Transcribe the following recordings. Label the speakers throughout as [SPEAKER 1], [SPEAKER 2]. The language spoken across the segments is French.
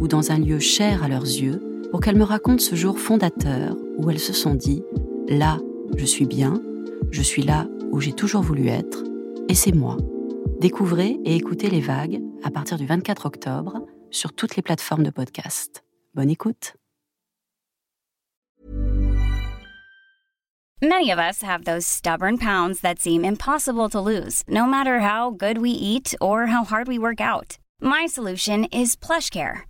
[SPEAKER 1] ou dans un lieu cher à leurs yeux pour qu'elles me racontent ce jour fondateur où elles se sont dit ⁇ Là, je suis bien, je suis là où j'ai toujours voulu être, et c'est moi ⁇ Découvrez et écoutez les vagues à partir du 24 octobre sur toutes les plateformes de podcast. Bonne écoute
[SPEAKER 2] Many of us have those stubborn pounds that seem impossible to lose, no matter how good we eat or how hard we work out. My solution is PlushCare.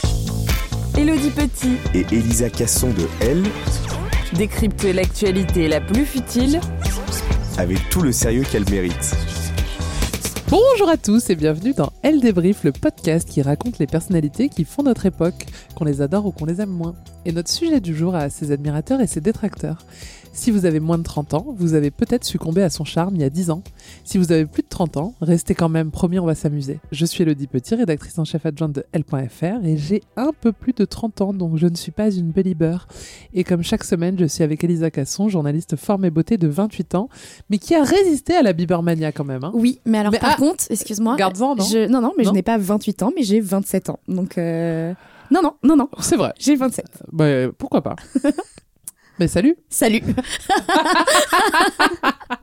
[SPEAKER 3] Elodie Petit
[SPEAKER 4] et Elisa Casson de Elle
[SPEAKER 3] décryptent l'actualité la plus futile
[SPEAKER 4] avec tout le sérieux qu'elle mérite.
[SPEAKER 5] Bonjour à tous et bienvenue dans Elle débrief, le podcast qui raconte les personnalités qui font notre époque, qu'on les adore ou qu'on les aime moins. Et notre sujet du jour a ses admirateurs et ses détracteurs. Si vous avez moins de 30 ans, vous avez peut-être succombé à son charme il y a 10 ans. Si vous avez plus de 30 ans, restez quand même, promis, on va s'amuser. Je suis Elodie Petit, rédactrice en chef adjointe de L.fr et j'ai un peu plus de 30 ans, donc je ne suis pas une belieber. Et comme chaque semaine, je suis avec Elisa Casson, journaliste forme et beauté de 28 ans, mais qui a résisté à la Bibermania quand même. Hein.
[SPEAKER 6] Oui, mais alors par ah, contre, excuse-moi.
[SPEAKER 5] Garde-en, non
[SPEAKER 6] je, Non, non, mais je n'ai pas 28 ans, mais j'ai 27 ans. Donc... Euh... Non, non, non, non.
[SPEAKER 5] C'est vrai.
[SPEAKER 6] J'ai 27.
[SPEAKER 5] Bah, pourquoi pas Mais salut.
[SPEAKER 6] Salut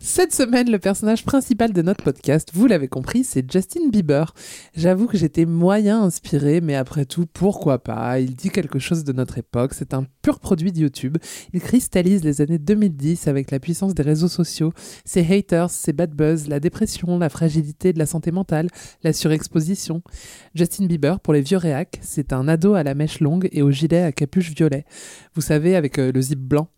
[SPEAKER 5] Cette semaine, le personnage principal de notre podcast, vous l'avez compris, c'est Justin Bieber. J'avoue que j'étais moyen inspiré, mais après tout, pourquoi pas? Il dit quelque chose de notre époque, c'est un pur produit de YouTube. Il cristallise les années 2010 avec la puissance des réseaux sociaux, ses haters, ses bad buzz, la dépression, la fragilité de la santé mentale, la surexposition. Justin Bieber, pour les vieux réacs, c'est un ado à la mèche longue et au gilet à capuche violet. Vous savez, avec euh, le zip blanc.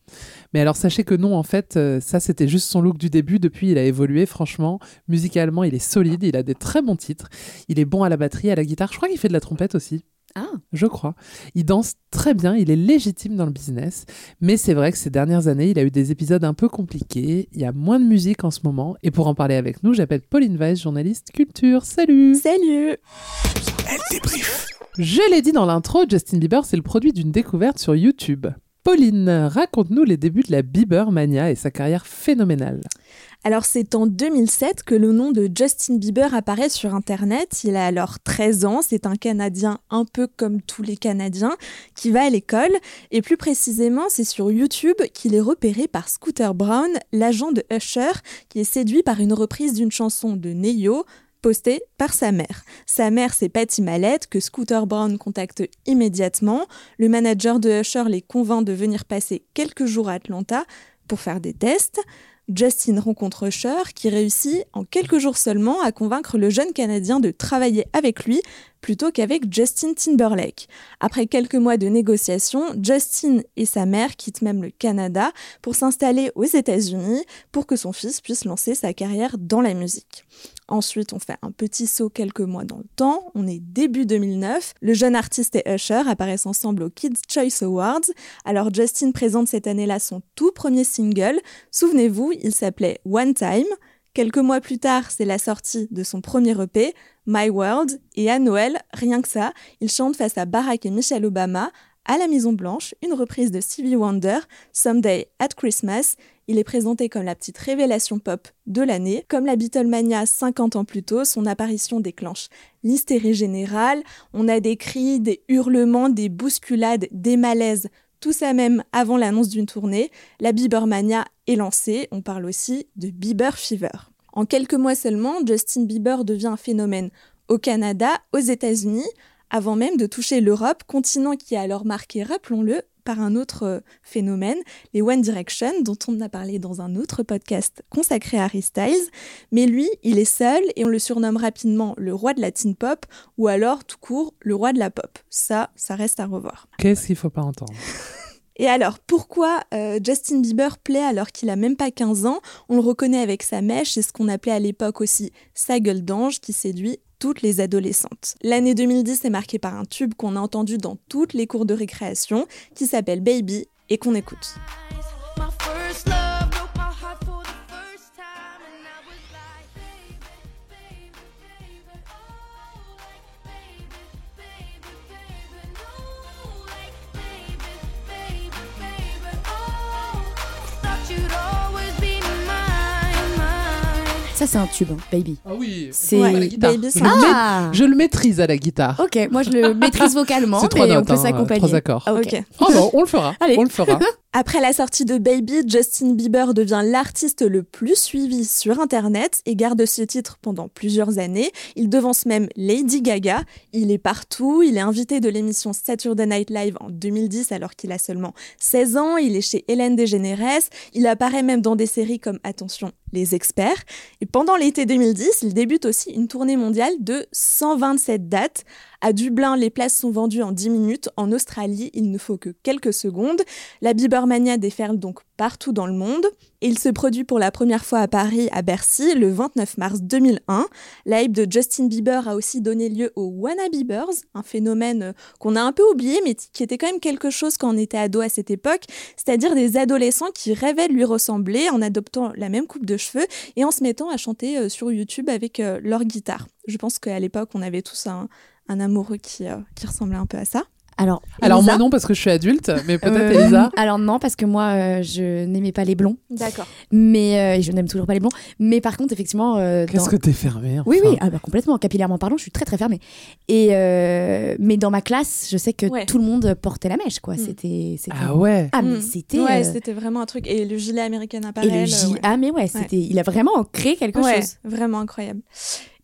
[SPEAKER 5] Mais alors sachez que non, en fait, euh, ça c'était juste son look du début. Depuis, il a évolué, franchement. Musicalement, il est solide, il a des très bons titres. Il est bon à la batterie, à la guitare. Je crois qu'il fait de la trompette aussi.
[SPEAKER 6] Ah.
[SPEAKER 5] Je crois. Il danse très bien, il est légitime dans le business, mais c'est vrai que ces dernières années, il a eu des épisodes un peu compliqués, il y a moins de musique en ce moment, et pour en parler avec nous, j'appelle Pauline Weiss, journaliste culture. Salut
[SPEAKER 6] Salut
[SPEAKER 4] Elle débrief
[SPEAKER 5] Je l'ai dit dans l'intro, Justin Bieber, c'est le produit d'une découverte sur YouTube. Pauline, raconte-nous les débuts de la Bieber Mania et sa carrière phénoménale.
[SPEAKER 6] Alors c'est en 2007 que le nom de Justin Bieber apparaît sur Internet. Il a alors 13 ans, c'est un Canadien un peu comme tous les Canadiens qui va à l'école. Et plus précisément, c'est sur YouTube qu'il est repéré par Scooter Brown, l'agent de Usher, qui est séduit par une reprise d'une chanson de Neyo, posté par sa mère. Sa mère, c'est Patty Mallette, que Scooter Brown contacte immédiatement. Le manager de Usher les convainc de venir passer quelques jours à Atlanta pour faire des tests. Justin rencontre Usher qui réussit en quelques jours seulement à convaincre le jeune Canadien de travailler avec lui plutôt qu'avec Justin Timberlake. Après quelques mois de négociations, Justin et sa mère quittent même le Canada pour s'installer aux États-Unis pour que son fils puisse lancer sa carrière dans la musique. Ensuite, on fait un petit saut quelques mois dans le temps. On est début 2009. Le jeune artiste et Usher apparaissent ensemble aux Kids Choice Awards. Alors Justin présente cette année-là son tout premier single. Souvenez-vous, il s'appelait One Time. Quelques mois plus tard, c'est la sortie de son premier EP, My World, et à Noël, rien que ça, il chante face à Barack et Michelle Obama à la Maison Blanche une reprise de Stevie Wonder, Someday at Christmas. Il est présenté comme la petite révélation pop de l'année. Comme la Beatlemania 50 ans plus tôt, son apparition déclenche l'hystérie générale. On a des cris, des hurlements, des bousculades, des malaises tout ça même avant l'annonce d'une tournée, la Biebermania est lancée, on parle aussi de Bieber Fever. En quelques mois seulement, Justin Bieber devient un phénomène au Canada, aux États-Unis, avant même de toucher l'Europe, continent qui est alors marqué, rappelons-le, par un autre euh, phénomène, les One Direction, dont on a parlé dans un autre podcast consacré à Harry Styles. Mais lui, il est seul et on le surnomme rapidement le roi de la teen pop ou alors tout court le roi de la pop. Ça, ça reste à revoir.
[SPEAKER 5] Qu'est-ce qu'il faut pas entendre?
[SPEAKER 6] Et alors, pourquoi euh, Justin Bieber plaît alors qu'il a même pas 15 ans? On le reconnaît avec sa mèche, c'est ce qu'on appelait à l'époque aussi sa gueule d'ange qui séduit toutes les adolescentes. L'année 2010 est marquée par un tube qu'on a entendu dans toutes les cours de récréation qui s'appelle Baby et qu'on écoute.
[SPEAKER 7] Ça, c'est un tube, hein, Baby.
[SPEAKER 5] Ah oui,
[SPEAKER 7] C'est-
[SPEAKER 5] à la guitare.
[SPEAKER 6] Baby,
[SPEAKER 5] je, le
[SPEAKER 7] Ah
[SPEAKER 5] je le maîtrise à la guitare.
[SPEAKER 7] Ok, moi je le maîtrise vocalement,
[SPEAKER 5] C'est trois
[SPEAKER 7] mais on
[SPEAKER 5] notes,
[SPEAKER 7] peut
[SPEAKER 5] hein,
[SPEAKER 7] s'accompagner.
[SPEAKER 5] trois accords.
[SPEAKER 7] Ah, ok.
[SPEAKER 6] Ok.
[SPEAKER 5] Oh bah, on le fera.
[SPEAKER 7] Allez.
[SPEAKER 5] On le fera.
[SPEAKER 6] Après la sortie de Baby, Justin Bieber devient l'artiste le plus suivi sur Internet et garde ce titre pendant plusieurs années. Il devance même Lady Gaga. Il est partout. Il est invité de l'émission Saturday Night Live en 2010 alors qu'il a seulement 16 ans. Il est chez Hélène DeGeneres. Il apparaît même dans des séries comme Attention, les experts. Et pendant l'été 2010, il débute aussi une tournée mondiale de 127 dates. À Dublin, les places sont vendues en 10 minutes. En Australie, il ne faut que quelques secondes. La Biebermania déferle donc partout dans le monde. Il se produit pour la première fois à Paris, à Bercy, le 29 mars 2001. La hype de Justin Bieber a aussi donné lieu aux Wanna Biebers, un phénomène euh, qu'on a un peu oublié, mais qui était quand même quelque chose quand on était ado à cette époque, c'est-à-dire des adolescents qui rêvaient de lui ressembler en adoptant la même coupe de cheveux et en se mettant à chanter euh, sur YouTube avec euh, leur guitare. Je pense qu'à l'époque, on avait tous un, un amoureux qui, euh, qui ressemblait un peu à ça.
[SPEAKER 7] Alors,
[SPEAKER 5] Alors moi non parce que je suis adulte, mais peut-être
[SPEAKER 7] Euh,
[SPEAKER 5] Elisa.
[SPEAKER 7] Alors non, parce que moi, euh, je n'aimais pas les blonds,
[SPEAKER 6] D'accord.
[SPEAKER 7] mais euh, et je n'aime toujours pas les blonds. Mais par contre, effectivement, euh,
[SPEAKER 5] Qu'est-ce
[SPEAKER 7] dans-
[SPEAKER 5] que t'es fermé
[SPEAKER 7] oui,
[SPEAKER 5] enfin
[SPEAKER 7] oui, ah bah, complètement. Capillairement parlant, je suis très très fermée. Et euh, mais dans ma classe, je sais que
[SPEAKER 6] Ouais.
[SPEAKER 7] tout le monde portait la mèche, quoi.
[SPEAKER 6] Mm.
[SPEAKER 7] C'était, c'était-
[SPEAKER 5] Ah ouais.
[SPEAKER 7] Ah, mais
[SPEAKER 6] Mm.
[SPEAKER 7] c'était.
[SPEAKER 6] Ouais, c'était vraiment un truc. Et le gilet américain
[SPEAKER 7] et
[SPEAKER 6] apparel.
[SPEAKER 7] le J.
[SPEAKER 6] euh, ouais.
[SPEAKER 7] Ah mais ouais, c'était. Il a vraiment créé quelque
[SPEAKER 6] Ouais,
[SPEAKER 7] chose.
[SPEAKER 6] vraiment incroyable.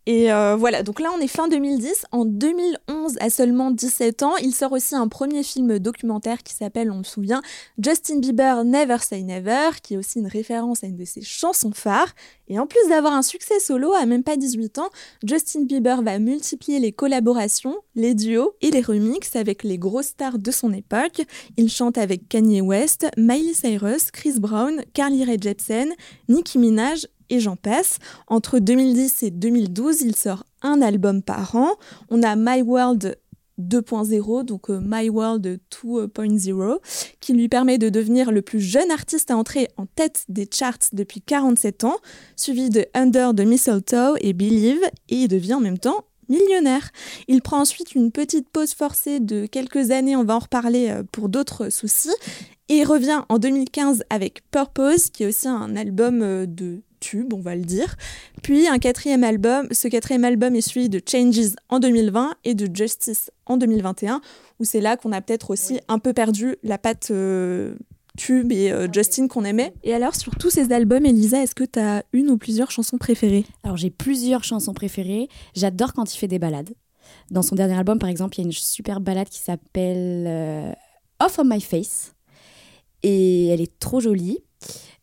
[SPEAKER 6] Et euh, voilà, donc là on est fin 2010. En 2011, à seulement 17 ans, il sort aussi un premier film documentaire qui s'appelle, on le souvient, Justin Bieber Never Say Never, qui est aussi une référence à une de ses chansons phares. Et en plus d'avoir un succès solo à même pas 18 ans, Justin Bieber va multiplier les collaborations, les duos et les remixes avec les grosses stars de son époque. Il chante avec Kanye West, Miley Cyrus, Chris Brown, Carly Rae Jepsen, Nicki Minaj et j'en passe. Entre 2010 et 2012, il sort un album par an. On a My World 2.0, donc euh, My World 2.0, qui lui permet de devenir le plus jeune artiste à entrer en tête des charts depuis 47 ans, suivi de Under the Mistletoe et Believe, et il devient en même temps millionnaire. Il prend ensuite une petite pause forcée de quelques années, on va en reparler euh, pour d'autres soucis, et il revient en 2015 avec Purpose, qui est aussi un album euh, de tube, on va le dire. Puis un quatrième album, ce quatrième album est suivi de Changes en 2020 et de Justice en 2021, où c'est là qu'on a peut-être aussi un peu perdu la patte euh, tube et euh, Justin qu'on aimait. Et alors sur tous ces albums, Elisa, est-ce que tu as une ou plusieurs chansons préférées?
[SPEAKER 7] Alors j'ai plusieurs chansons préférées. J'adore quand il fait des balades. Dans son dernier album, par exemple, il y a une super balade qui s'appelle euh, Off on My Face. Et elle est trop jolie.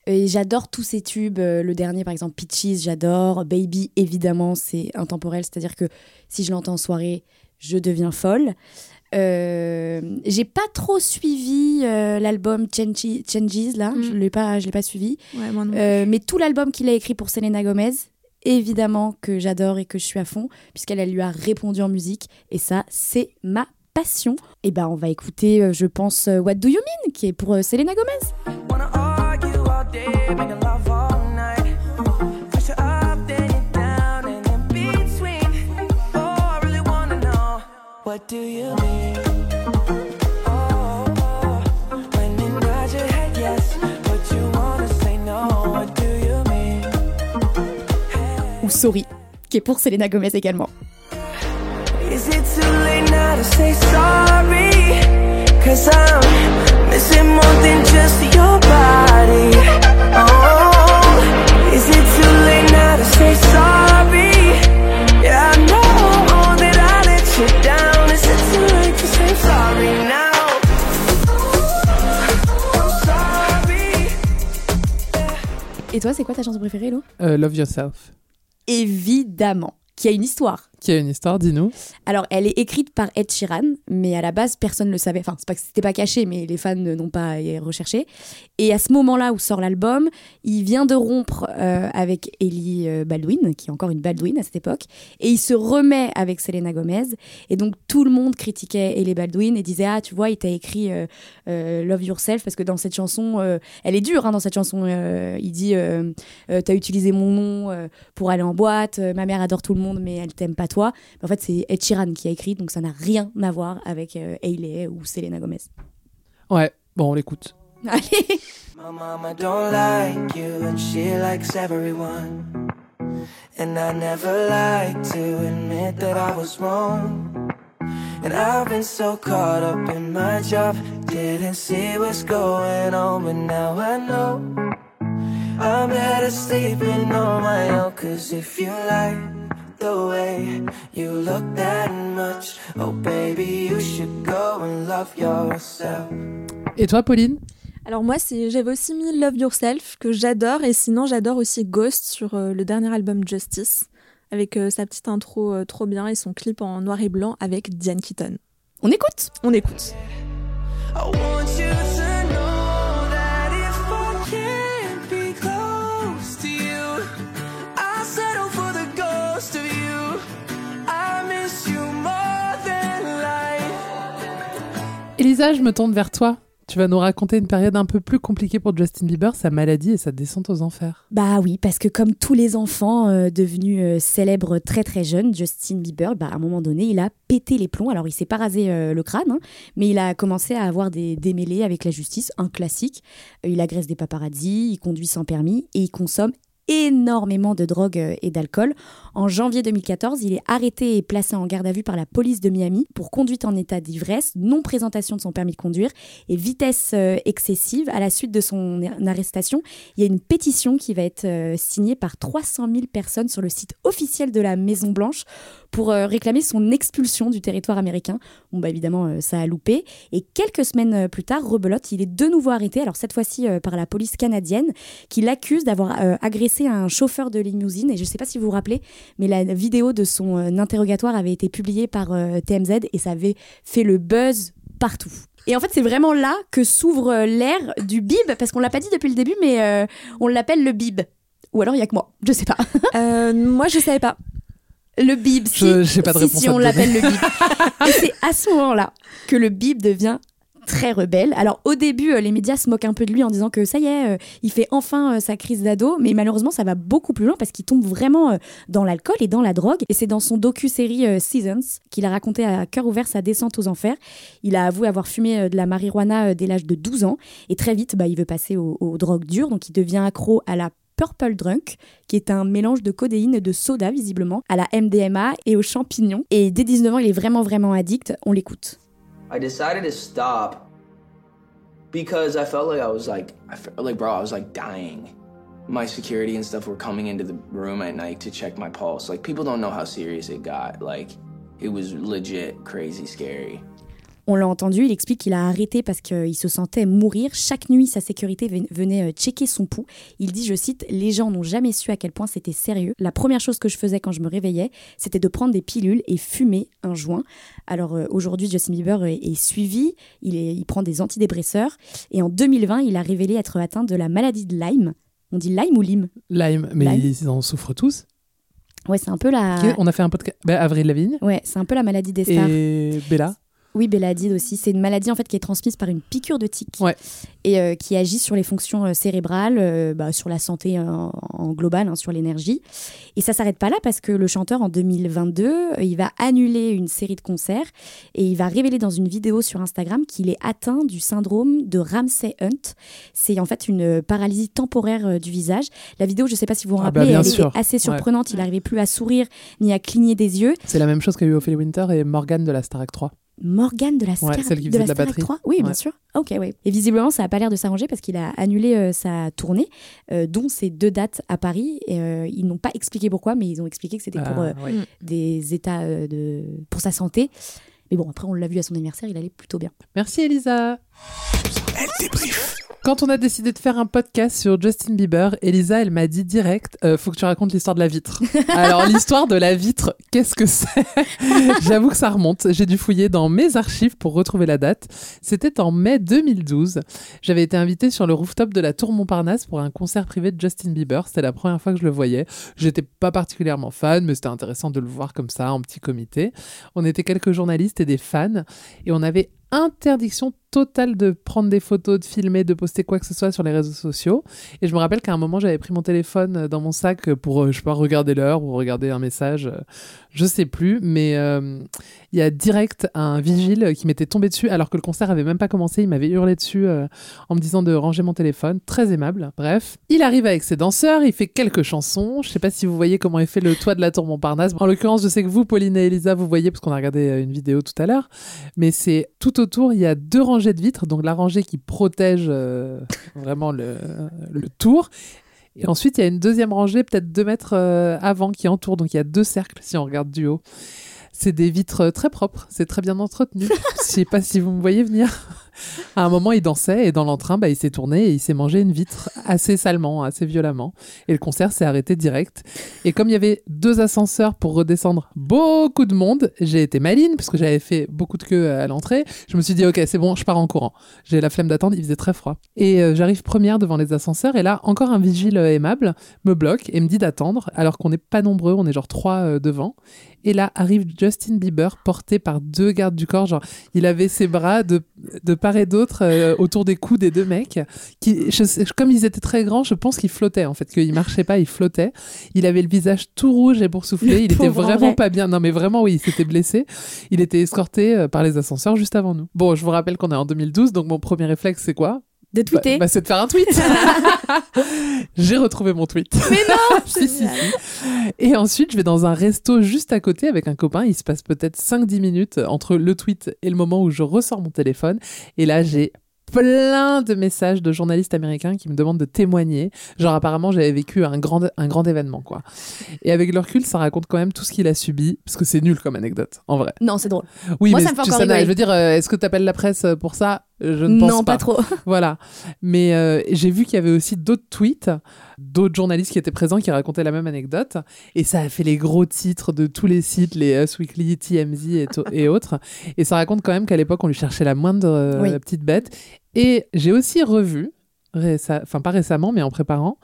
[SPEAKER 7] Et j'adore tous ces tubes. Euh, Le dernier, par exemple, Peaches, j'adore. Baby, évidemment, c'est intemporel. C'est-à-dire que si je l'entends en soirée, je deviens folle. Euh, j'ai pas trop suivi euh, l'album Change- Changes, là.
[SPEAKER 6] Mm.
[SPEAKER 7] Je l'ai pas, je l'ai pas suivi.
[SPEAKER 6] Ouais, moi non.
[SPEAKER 7] Euh, mais tout l'album qu'il a écrit pour Selena Gomez, évidemment que j'adore et que je suis à fond, puisqu'elle elle lui a répondu en musique. Et ça, c'est ma passion. Et ben, on va écouter, euh, je pense, euh, What Do You Mean, qui est pour euh, Selena Gomez.
[SPEAKER 8] ou?
[SPEAKER 7] Sorry, qui est pour Selena Gomez également.
[SPEAKER 8] Is it too late now to say sorry? Cause I'm missing more than just your body. Oh, is it too late now to say sorry? Yeah, I know that I let you down. Is it too late to say sorry now? I'm sorry.
[SPEAKER 7] Et toi, c'est quoi ta chanson préférée, Lo
[SPEAKER 5] Euh, Love Yourself.
[SPEAKER 7] Évidemment, qui a une histoire.
[SPEAKER 5] Qui a une histoire, dis-nous.
[SPEAKER 7] Alors, elle est écrite par Ed Sheeran, mais à la base, personne ne le savait. Enfin, c'est pas c'était pas caché, mais les fans n'ont pas recherché. Et à ce moment-là où sort l'album, il vient de rompre euh, avec Ellie euh, Baldwin, qui est encore une Baldwin à cette époque, et il se remet avec Selena Gomez. Et donc, tout le monde critiquait Ellie Baldwin et disait Ah, tu vois, il t'a écrit euh, euh, Love Yourself, parce que dans cette chanson, euh, elle est dure hein, dans cette chanson. euh, il dit euh, euh, T'as utilisé mon nom euh, pour aller en boîte, euh, ma mère adore tout le monde, mais elle t'aime pas toi. Mais en fait, c'est Ed Sheeran qui a écrit, donc ça n'a rien à voir avec euh, Hailey ou Selena Gomez.
[SPEAKER 5] Ouais, bon, on l'écoute.
[SPEAKER 7] Allez
[SPEAKER 8] My mama don't like you and she likes everyone. And I never like to admit that I was wrong. And I've been so caught up in my job, didn't see what's going on, but now I know. I'm better sleeping on my own, cause if you like the way you look that much, oh baby, you should go and love yourself.
[SPEAKER 5] Et toi, Pauline?
[SPEAKER 6] Alors moi, c'est j'avais aussi mis Love Yourself que j'adore et sinon j'adore aussi Ghost sur euh, le dernier album Justice avec euh, sa petite intro euh, trop bien et son clip en noir et blanc avec Diane Keaton.
[SPEAKER 7] On écoute?
[SPEAKER 6] On écoute.
[SPEAKER 8] I want you
[SPEAKER 5] je me tourne vers toi. Tu vas nous raconter une période un peu plus compliquée pour Justin Bieber, sa maladie et sa descente aux enfers.
[SPEAKER 7] Bah oui, parce que comme tous les enfants euh, devenus euh, célèbres très très jeunes, Justin Bieber, bah, à un moment donné, il a pété les plombs. Alors il s'est pas rasé euh, le crâne, hein, mais il a commencé à avoir des démêlés avec la justice, un classique. Il agresse des paparazzis, il conduit sans permis et il consomme énormément de drogue euh, et d'alcool. En janvier 2014, il est arrêté et placé en garde à vue par la police de Miami pour conduite en état d'ivresse, non présentation de son permis de conduire et vitesse euh, excessive. À la suite de son arrestation, il y a une pétition qui va être euh, signée par 300 000 personnes sur le site officiel de la Maison Blanche pour euh, réclamer son expulsion du territoire américain. Bon, bah évidemment, euh, ça a loupé. Et quelques semaines euh, plus tard, rebelote, il est de nouveau arrêté, alors cette fois-ci par la police canadienne, qui l'accuse d'avoir agressé un chauffeur de limousine. Et je ne sais pas si vous vous rappelez, mais la vidéo de son interrogatoire avait été publiée par TMZ et ça avait fait le buzz partout. Et en fait, c'est vraiment là que s'ouvre l'ère du bib, parce qu'on l'a pas dit depuis le début, mais on l'appelle le bib. Ou alors il y a que moi, je sais pas.
[SPEAKER 6] Moi, je savais pas.
[SPEAKER 7] Le bib, si,
[SPEAKER 5] Je- j'ai pas de
[SPEAKER 7] si,
[SPEAKER 5] réponse
[SPEAKER 7] si,
[SPEAKER 5] à te
[SPEAKER 7] on l'appelle le bib. Et c'est à ce moment-là que le bib devient très rebelle. Alors au début, euh, les médias se moquent un peu de lui en disant que ça y est, euh, il fait enfin euh, sa crise d'ado, mais malheureusement ça va beaucoup plus loin parce qu'il tombe vraiment euh, dans l'alcool et dans la drogue. Et c'est dans son docu-série Seasons qu'il a raconté à cœur ouvert sa descente aux enfers. Il a avoué avoir fumé de la marijuana dès l'âge de 12 ans et très vite, bah, il veut passer aux, aux drogues dures, donc il devient accro à la Purple Drunk, qui est un mélange de codéine et de soda visiblement, à la MDMA et aux champignons. Et dès 19 ans, il est vraiment vraiment addict. On l'écoute.
[SPEAKER 9] I decided to stop because I felt like I was like, I felt like, bro, I was like dying. My security and stuff were coming into the room at night to check my pulse. Like, people don't know how serious it got. Like, it was legit crazy scary.
[SPEAKER 7] On l'a entendu, il explique qu'il a arrêté parce qu'il se sentait mourir. Chaque nuit, sa sécurité ven- venait euh, checker son pouls. Il dit, je cite, Les gens n'ont jamais su à quel point c'était sérieux. La première chose que je faisais quand je me réveillais, c'était de prendre des pilules et fumer un joint. Alors euh, aujourd'hui, Justin Bieber est, est suivi, il, est- il prend des antidépresseurs. Et en 2020, il a révélé être atteint de la maladie de Lyme. On dit Lyme ou Lyme?
[SPEAKER 5] Lyme, mais
[SPEAKER 7] Lyme.
[SPEAKER 5] ils en souffrent tous.
[SPEAKER 7] Ouais, c'est un peu la.
[SPEAKER 5] On a fait un podcast. Bah, Avril Lavigne
[SPEAKER 7] Ouais, c'est un peu la maladie des stars.
[SPEAKER 5] et Bella?
[SPEAKER 7] Oui, Belladide aussi. C'est une maladie en fait qui est transmise par une piqûre de tic
[SPEAKER 5] Ouais.
[SPEAKER 7] et euh, qui agit sur les fonctions euh, cérébrales, euh, bah, sur la santé en, en global, hein, sur l'énergie. Et ça s'arrête pas là parce que le chanteur en 2022, euh, il va annuler une série de concerts et il va révéler dans une vidéo sur Instagram qu'il est atteint du syndrome de Ramsay Hunt. C'est en fait une paralysie temporaire euh, du visage. La vidéo, je sais pas si vous vous
[SPEAKER 5] Ah bah,
[SPEAKER 7] rappelez,
[SPEAKER 5] bien
[SPEAKER 7] elle
[SPEAKER 5] sûr.
[SPEAKER 7] était assez
[SPEAKER 5] Ouais.
[SPEAKER 7] surprenante. Il n'arrivait plus à sourire ni à cligner des yeux.
[SPEAKER 5] C'est la même chose qu'a eu Ophélie Winter et Morgan de la Starac 3.
[SPEAKER 7] Morgane de la Star,
[SPEAKER 5] Ouais, celle qui
[SPEAKER 7] de la
[SPEAKER 5] de la batterie.
[SPEAKER 7] 3 Oui, bien sûr. Ok, oui. Et visiblement, ça n'a pas l'air de s'arranger parce qu'il a annulé euh, sa tournée, euh, dont ces deux dates à Paris. Et, euh, ils n'ont pas expliqué pourquoi, mais ils ont expliqué que c'était pour
[SPEAKER 5] Ah,
[SPEAKER 7] euh,
[SPEAKER 5] ouais.
[SPEAKER 7] des états euh, de pour sa santé. Mais bon, après, on l'a vu à son anniversaire, il allait plutôt bien.
[SPEAKER 5] Merci Elisa. Quand on a décidé de faire un podcast sur Justin Bieber, Elisa, elle m'a dit direct, euh, faut que tu racontes l'histoire de la vitre. Alors l'histoire de la vitre, qu'est-ce que c'est? J'avoue que ça remonte. J'ai dû fouiller dans mes archives pour retrouver la date. C'était en mai 2012. J'avais été invitée sur le rooftop de la Tour Montparnasse pour un concert privé de Justin Bieber. C'était la première fois que je le voyais. J'étais pas particulièrement fan, mais c'était intéressant de le voir comme ça en petit comité. On était quelques journalistes et des fans et on avait interdiction totale de prendre des photos, de filmer, de poster quoi que ce soit sur les réseaux sociaux. Et je me rappelle qu'à un moment, j'avais pris mon téléphone euh, dans mon sac pour, euh, je sais pas, regarder l'heure ou regarder un message, euh, je sais plus. Mais euh, il y a direct un vigile qui m'était tombé dessus alors que le concert avait même pas commencé. Il m'avait hurlé dessus euh, en me disant de ranger mon téléphone. Très aimable. Bref, il arrive avec ses danseurs, il fait quelques chansons. Je sais pas si vous voyez comment est fait le toit de la tour Montparnasse. En l'occurrence, je sais que vous, Pauline et Elisa, vous voyez parce qu'on a regardé euh, une vidéo tout à l'heure. Mais c'est tout autour, il y a deux rangées de vitres, donc la rangée qui protège euh, vraiment le, le tour. Et ensuite, il y a une deuxième rangée, peut-être deux mètres euh, avant, qui entoure. Donc il y a deux cercles si on regarde du haut. C'est des vitres euh, très propres, c'est très bien entretenu. Je sais pas si vous me voyez venir. À un moment, il dansait et dans l'entrain, bah, il s'est tourné et il s'est mangé une vitre assez salement, assez violemment. Et le concert s'est arrêté direct. Et comme il y avait deux ascenseurs pour redescendre beaucoup de monde, j'ai été maline parce que j'avais fait beaucoup de queue à l'entrée. Je me suis dit, ok, c'est bon, je pars en courant. J'ai la flemme d'attendre, il faisait très froid. Et euh, j'arrive première devant les ascenseurs et là, encore un vigile euh, aimable me bloque et me dit d'attendre alors qu'on n'est pas nombreux, on est genre trois euh, devant. Et là arrive Justin Bieber porté par deux gardes du corps. Genre, il avait ses bras de, de part et d'autre euh, autour des coups des deux mecs. Qui, je comme ils étaient très grands, je pense qu'ils flottaient en fait, qu'ils marchaient pas, ils flottaient. Il avait le visage tout rouge et boursouflé. Il était vraiment
[SPEAKER 7] vrai.
[SPEAKER 5] pas bien. Non, mais vraiment, oui, il s'était blessé. Il était escorté euh, par les ascenseurs juste avant nous. Bon, je vous rappelle qu'on est en 2012, donc mon premier réflexe, c'est quoi?
[SPEAKER 7] De tweeter.
[SPEAKER 5] bah, c'est de faire un tweet. J'ai retrouvé mon tweet.
[SPEAKER 7] Mais non
[SPEAKER 5] Si, si, si. Et ensuite, je vais dans un resto juste à côté avec un copain. Il se passe peut-être 5-10 minutes entre le tweet et le moment où je ressors mon téléphone. Et là, j'ai plein de messages de journalistes américains qui me demandent de témoigner. Genre, apparemment, j'avais vécu un grand, un grand événement, quoi. Et avec le recul, ça raconte quand même tout ce qu'il a subi, parce que c'est nul comme anecdote, en vrai.
[SPEAKER 7] Non, c'est drôle.
[SPEAKER 5] Oui,
[SPEAKER 7] Moi,
[SPEAKER 5] mais
[SPEAKER 7] ça me fait
[SPEAKER 5] tu-
[SPEAKER 7] encore
[SPEAKER 5] je veux dire, euh, est-ce que tu appelles la presse euh, pour ça? Je ne pense
[SPEAKER 7] Non, pas trop.
[SPEAKER 5] voilà. Mais euh, j'ai vu qu'il y avait aussi d'autres tweets, d'autres journalistes qui étaient présents qui racontaient la même anecdote. Et ça a fait les gros titres de tous les sites, les Us Weekly, TMZ et, autres. Et ça raconte quand même qu'à l'époque, on lui cherchait la moindre euh,
[SPEAKER 7] Oui.
[SPEAKER 5] petite bête. Et j'ai aussi revu, enfin pas récemment, mais en préparant,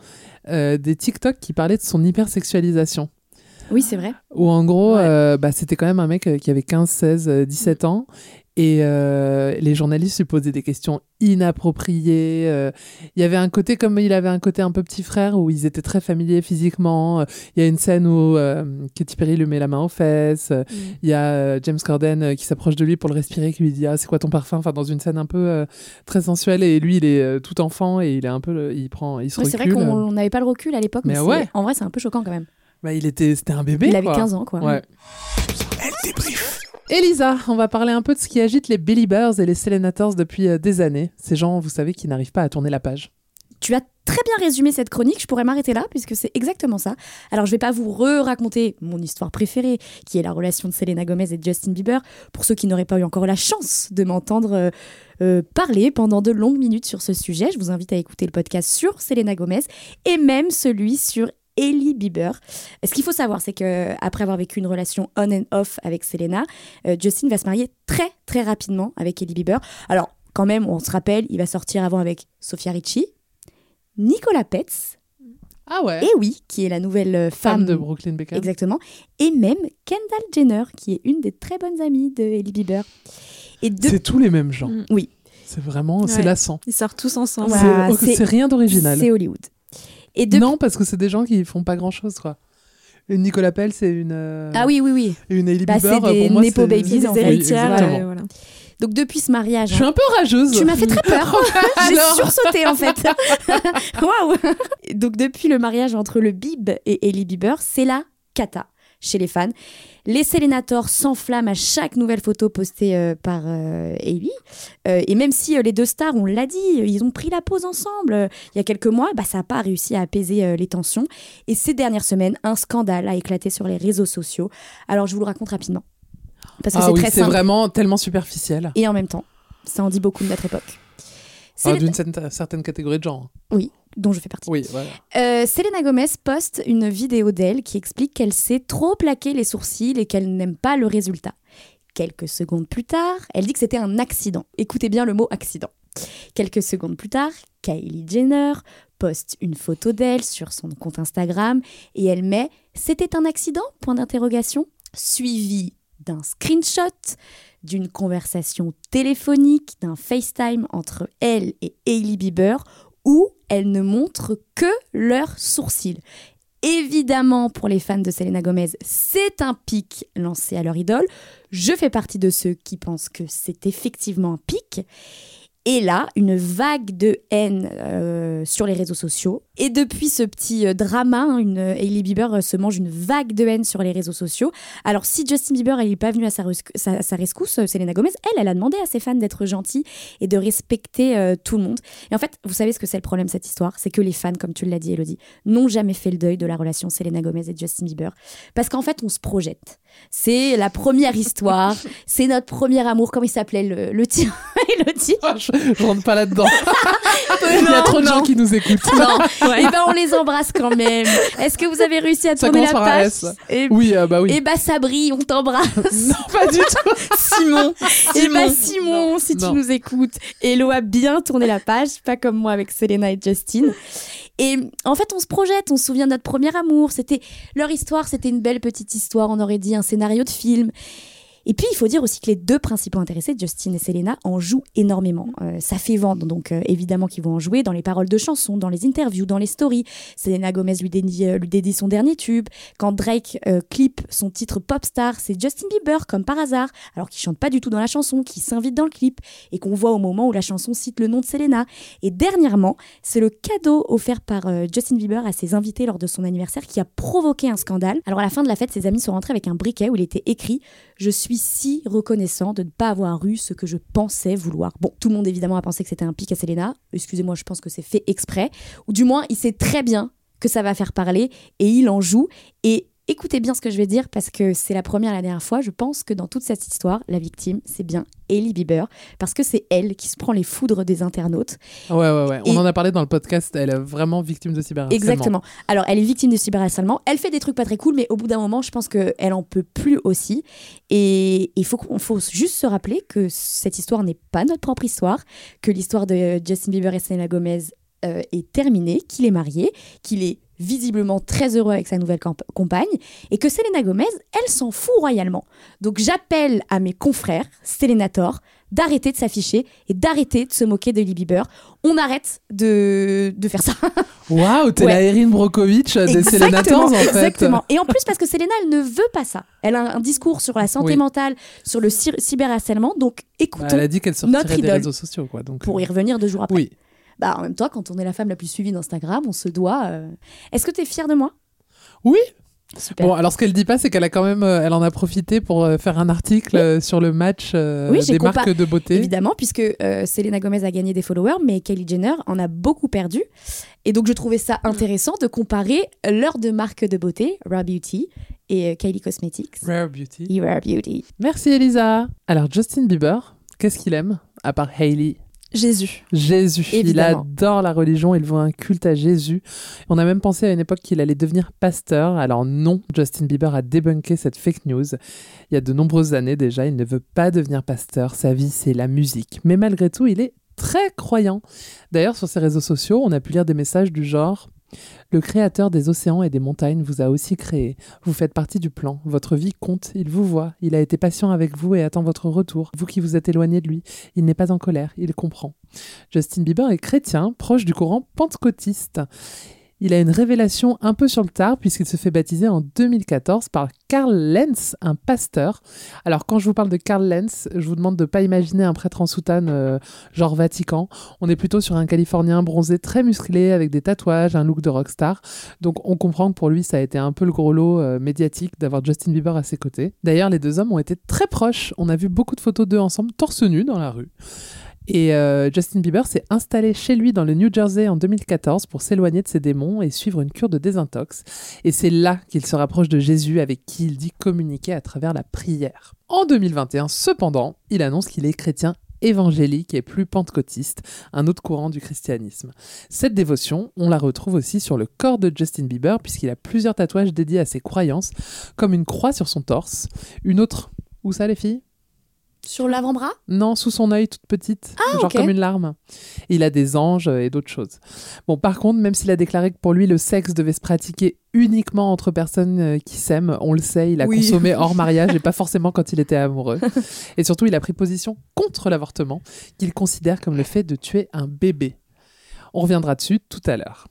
[SPEAKER 5] euh, des TikTok qui parlaient de son hypersexualisation.
[SPEAKER 7] Oui, c'est vrai.
[SPEAKER 5] Où en gros, euh, bah, c'était quand même un mec qui avait 15, 16, euh, 17 ans. Et euh, les journalistes lui posaient des questions inappropriées. euh. Il y avait un côté, comme il avait un côté un peu petit frère, où ils étaient très familiers physiquement. Euh, Il y a une scène où euh, Katy Perry lui met la main aux fesses. Euh, Il y a euh, James Corden euh, qui s'approche de lui pour le respirer, qui lui dit Ah, c'est quoi ton parfum? Enfin, dans une scène un peu euh, très sensuelle. Et lui, il est euh, tout enfant et il est un peu. le- il prend. Il se
[SPEAKER 7] Oui, c'est vrai qu'on on n'avait pas le recul à l'époque, mais,
[SPEAKER 5] ouais.
[SPEAKER 7] en vrai, c'est un peu choquant quand même.
[SPEAKER 5] Bah, il était, c'était un bébé.
[SPEAKER 7] Il avait
[SPEAKER 5] quoi.
[SPEAKER 7] 15 ans, quoi.
[SPEAKER 5] Ouais. Elisa, on va parler un peu de ce qui agite les Beliebers et les Selenators depuis euh, des années. Ces gens, vous savez, qui n'arrivent pas à tourner la page.
[SPEAKER 7] Tu as très bien résumé cette chronique, je pourrais m'arrêter là puisque c'est exactement ça. Alors je vais pas vous re-raconter mon histoire préférée qui est la relation de Selena Gomez et de Justin Bieber pour ceux qui n'auraient pas eu encore la chance de m'entendre euh, euh, parler pendant de longues minutes sur ce sujet. Je vous invite à écouter le podcast sur Selena Gomez et même celui sur Ellie Bieber. Ce qu'il faut savoir, c'est que après avoir vécu une relation on and off avec Selena, euh, Justin va se marier très très rapidement avec Ellie Bieber. Alors quand même, on se rappelle, il va sortir avant avec Sophia Ricci, Nicolas Petz,
[SPEAKER 5] Ah ouais
[SPEAKER 7] et oui, qui est la nouvelle euh, femme,
[SPEAKER 5] Femme de Brooklyn Beckham.
[SPEAKER 7] Exactement. Et même Kendall Jenner, qui est une des très bonnes amies de Ellie Bieber. Et de-
[SPEAKER 5] C'est tous les mêmes gens.
[SPEAKER 7] Mm. Oui.
[SPEAKER 5] C'est vraiment, c'est lassant.
[SPEAKER 7] Ils sortent tous ensemble.
[SPEAKER 5] Oh, C'est rien d'original.
[SPEAKER 7] C'est Hollywood. Et
[SPEAKER 5] Non, parce que c'est des gens qui font pas grand chose, quoi. Une Nicole Pell, c'est une. euh,
[SPEAKER 7] Ah oui, oui, oui.
[SPEAKER 5] Une Hailey
[SPEAKER 7] Bah,
[SPEAKER 5] Bieber,
[SPEAKER 7] des
[SPEAKER 5] pour moi,
[SPEAKER 7] nepo
[SPEAKER 5] c'est-
[SPEAKER 7] babies,
[SPEAKER 5] des héritières, euh,
[SPEAKER 7] voilà. Donc depuis ce mariage,
[SPEAKER 5] Je suis un peu rageuse.
[SPEAKER 7] Tu m'as fait très peur. J'ai sursauté en fait. Waouh. Donc depuis le mariage entre le Bib et Ellie Bieber, c'est la cata chez les fans. Les Selenators s'enflamment à chaque nouvelle photo postée euh, par euh. Euh, et même si euh, les deux stars, on l'a dit, ils ont pris la pause ensemble il y a quelques mois, bah, ça n'a pas réussi à apaiser les tensions. Et ces dernières semaines, un scandale a éclaté sur les réseaux sociaux. Alors je vous le raconte rapidement. Parce que
[SPEAKER 5] Ah
[SPEAKER 7] c'est
[SPEAKER 5] oui,
[SPEAKER 7] très
[SPEAKER 5] c'est vraiment tellement superficiel.
[SPEAKER 7] Et en même temps, ça en dit beaucoup de notre époque.
[SPEAKER 5] Ah, D'une certaine, certaine catégorie de gens.
[SPEAKER 7] Oui, dont je fais partie.
[SPEAKER 5] Oui, voilà.
[SPEAKER 7] Euh, Selena Gomez poste une vidéo d'elle qui explique qu'elle s'est trop plaqué les sourcils et qu'elle n'aime pas le résultat. Quelques secondes plus tard, elle dit que c'était un accident. Écoutez bien le mot accident. Quelques secondes plus tard, Kylie Jenner poste une photo d'elle sur son compte Instagram et elle met C'était un accident? Point d'interrogation suivi d'un screenshot d'une conversation téléphonique, d'un FaceTime entre elle et Hailey Bieber où elle ne montre que leurs sourcils. Évidemment, pour les fans de Selena Gomez, c'est un pic lancé à leur idole. Je fais partie de ceux qui pensent que c'est effectivement un pic. Et là, une vague de haine euh, sur les réseaux sociaux. Et depuis ce petit euh, drama, hein, une, Hailey Bieber euh, se mange une vague de haine sur les réseaux sociaux. Alors, si Justin Bieber n'est pas venu à sa, resc- sa- sa rescousse, euh, Selena Gomez, elle, elle a demandé à ses fans d'être gentils et de respecter euh, tout le monde. Et en fait, vous savez ce que c'est le problème de cette histoire? C'est que les fans, comme tu l'as dit, Elodie, n'ont jamais fait le deuil de la relation Selena Gomez et Justin Bieber. Parce qu'en fait, on se projette. C'est la première histoire, c'est notre premier amour. Comment il s'appelait le, le tien, Elodie?
[SPEAKER 5] Je rentre pas là-dedans. Il y a trop de gens qui nous écoutent.
[SPEAKER 7] Non, et ben on les embrasse quand même. Est-ce que vous avez réussi à
[SPEAKER 5] Ça
[SPEAKER 7] tourner la
[SPEAKER 5] par
[SPEAKER 7] page
[SPEAKER 5] S.
[SPEAKER 7] Et,
[SPEAKER 5] Oui, ah bah oui.
[SPEAKER 7] Et bah Sabri, on t'embrasse.
[SPEAKER 5] Non, pas du tout.
[SPEAKER 7] Simon. Et bah Simon,
[SPEAKER 5] Non,
[SPEAKER 7] si
[SPEAKER 5] non.
[SPEAKER 7] tu nous écoutes. Hello a bien tourné la page, pas comme moi avec Selena et Justin. Et en fait, on se projette, on se souvient de notre premier amour. C'était leur histoire, c'était une belle petite histoire. On aurait dit un scénario de film. Et puis, il faut dire aussi que les deux principaux intéressés, Justin et Selena, en jouent énormément. Euh, ça fait vendre, donc euh, évidemment qu'ils vont en jouer dans les paroles de chansons, dans les interviews, dans les stories. Selena Gomez lui dédie, euh, son dernier tube. Quand Drake clip son titre Popstar, c'est Justin Bieber, comme par hasard, alors qu'il chante pas du tout dans la chanson, qui s'invite dans le clip, et qu'on voit au moment où la chanson cite le nom de Selena. Et dernièrement, c'est le cadeau offert par Justin Bieber à ses invités lors de son anniversaire qui a provoqué un scandale. Alors à la fin de la fête, ses amis sont rentrés avec un briquet où il était écrit Je suis si reconnaissant de ne pas avoir eu ce que je pensais vouloir. Bon, tout le monde évidemment a pensé que c'était un pic à Selena. Excusez-moi, je pense que c'est fait exprès. Ou du moins, il sait très bien que ça va faire parler et il en joue. Et écoutez bien ce que je vais dire parce que c'est la première et la dernière fois. Je pense que dans toute cette histoire, la victime, c'est bien Hailey Bieber parce que c'est elle qui se prend les foudres des internautes.
[SPEAKER 5] Ouais, ouais, ouais. On en a parlé dans le podcast. Elle est vraiment victime de cyberharcèlement.
[SPEAKER 7] Exactement. Alors, elle est victime de cyberharcèlement. Elle fait des trucs pas très cool, mais au bout d'un moment, je pense qu'elle en peut plus aussi. Et il faut, faut juste se rappeler que cette histoire n'est pas notre propre histoire, que l'histoire de Justin Bieber et Selena Gomez euh, est terminée, qu'il est marié, qu'il est visiblement très heureux avec sa nouvelle compagne, et que Selena Gomez, elle s'en fout royalement. Donc j'appelle à mes confrères, Selenator, d'arrêter de s'afficher et d'arrêter de se moquer de Lee Bieber. On arrête de, de faire ça.
[SPEAKER 5] Waouh, t'es
[SPEAKER 7] Ouais.
[SPEAKER 5] la Erin Brockovich des Selenators, en fait.
[SPEAKER 7] Exactement. Et en plus, parce que Selena, elle ne veut pas ça. Elle a un discours sur la santé
[SPEAKER 5] Oui.
[SPEAKER 7] mentale, sur le cy- cyberharcèlement. Donc, écoutons
[SPEAKER 5] Bah, elle a dit qu'elle
[SPEAKER 7] notre
[SPEAKER 5] sortirait des
[SPEAKER 7] idole
[SPEAKER 5] réseaux sociaux, quoi. Donc,
[SPEAKER 7] pour y
[SPEAKER 5] euh,
[SPEAKER 7] revenir deux jours après.
[SPEAKER 5] Oui.
[SPEAKER 7] Bah, en même temps, quand on est la femme la plus suivie d'Instagram, on se doit. euh, Est-ce que tu es fière de moi?
[SPEAKER 5] Oui.
[SPEAKER 7] Super.
[SPEAKER 5] Bon, alors ce qu'elle dit pas, c'est qu'elle a quand même, euh, elle en a profité pour euh, faire un article euh, sur le match
[SPEAKER 7] Oui,
[SPEAKER 5] des marques de beauté.
[SPEAKER 7] Évidemment, puisque Selena Gomez a gagné des followers, mais Kylie Jenner en a beaucoup perdu. Et donc, je trouvais ça intéressant de comparer leurs deux marques de beauté, Rare Beauty et Kylie Cosmetics.
[SPEAKER 5] Rare Beauty.
[SPEAKER 7] Et Rare Beauty.
[SPEAKER 5] Merci Elisa. Alors Justin Bieber, qu'est-ce qu'il aime à part Hailey?
[SPEAKER 7] Jésus.
[SPEAKER 5] Jésus. Il adore la religion, il voit un culte à Jésus. On a même pensé à une époque qu'il allait devenir pasteur. Alors non, Justin Bieber a débunké cette fake news. Il y a de nombreuses années déjà, il ne veut pas devenir pasteur. Sa vie, c'est la musique. Mais malgré tout, il est très croyant. D'ailleurs, sur ses réseaux sociaux, on a pu lire des messages du genre Le créateur des océans et des montagnes vous a aussi créé. Vous faites partie du plan. Votre vie compte. Il vous voit. Il a été patient avec vous et attend votre retour. Vous qui vous êtes éloigné de lui. Il n'est pas en colère. Il comprend. Justin Bieber est chrétien, proche du courant pentecôtiste. Il a une révélation un peu sur le tard puisqu'il se fait baptiser en 2014 par Karl Lenz, un pasteur. Alors quand je vous parle de Karl Lenz, je vous demande de ne pas imaginer un prêtre en soutane euh, genre Vatican. On est plutôt sur un Californien bronzé très musclé avec des tatouages, un look de rockstar. Donc on comprend que pour lui ça a été un peu le gros lot euh, médiatique d'avoir Justin Bieber à ses côtés. D'ailleurs les deux hommes ont été très proches. On a vu beaucoup de photos d'eux ensemble torse nu dans la rue. Et euh, Justin Bieber s'est installé chez lui dans le New Jersey en 2014 pour s'éloigner de ses démons et suivre une cure de désintox. Et c'est là qu'il se rapproche de Jésus avec qui il dit communiquer à travers la prière. En 2021, cependant, il annonce qu'il est chrétien évangélique et plus pentecôtiste, un autre courant du christianisme. Cette dévotion, on la retrouve aussi sur le corps de Justin Bieber puisqu'il a plusieurs tatouages dédiés à ses croyances, comme une croix sur son torse, une autre... Où ça les filles?
[SPEAKER 7] Sur l'avant-bras?
[SPEAKER 5] Non, sous son œil, toute petite,
[SPEAKER 7] Ah,
[SPEAKER 5] genre comme une larme. Il a des anges et d'autres choses. Bon, par contre, même s'il a déclaré que pour lui, le sexe devait se pratiquer uniquement entre personnes euh, qui s'aiment, on le sait, il a
[SPEAKER 10] Oui.
[SPEAKER 5] consommé hors mariage et pas forcément quand il était amoureux. Et surtout, il a pris position contre l'avortement, qu'il considère comme le fait de tuer un bébé. On reviendra dessus tout à l'heure.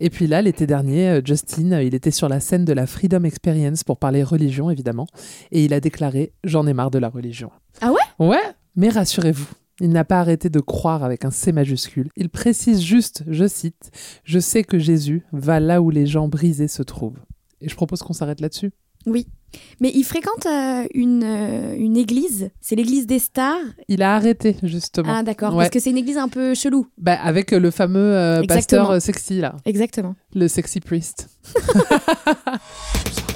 [SPEAKER 5] Et puis là, l'été dernier, euh, Justin, euh, il était sur la scène de la Freedom Experience pour parler religion, évidemment, et il a déclaré J'en ai marre de la religion.
[SPEAKER 7] Ah ouais?
[SPEAKER 5] Ouais, mais rassurez-vous, il n'a pas arrêté de croire avec un C majuscule. Il précise juste, je cite, Je sais que Jésus va là où les gens brisés se trouvent. Et je propose qu'on s'arrête là-dessus.
[SPEAKER 7] Oui. Mais il fréquente euh, une, euh, une église. C'est l'église des stars.
[SPEAKER 5] Il a arrêté, justement.
[SPEAKER 7] Ah, d'accord.
[SPEAKER 5] Ouais.
[SPEAKER 7] Parce que c'est une église un peu chelou.
[SPEAKER 5] Bah, avec euh, le fameux euh, pasteur sexy, là.
[SPEAKER 7] Exactement.
[SPEAKER 5] Le sexy priest.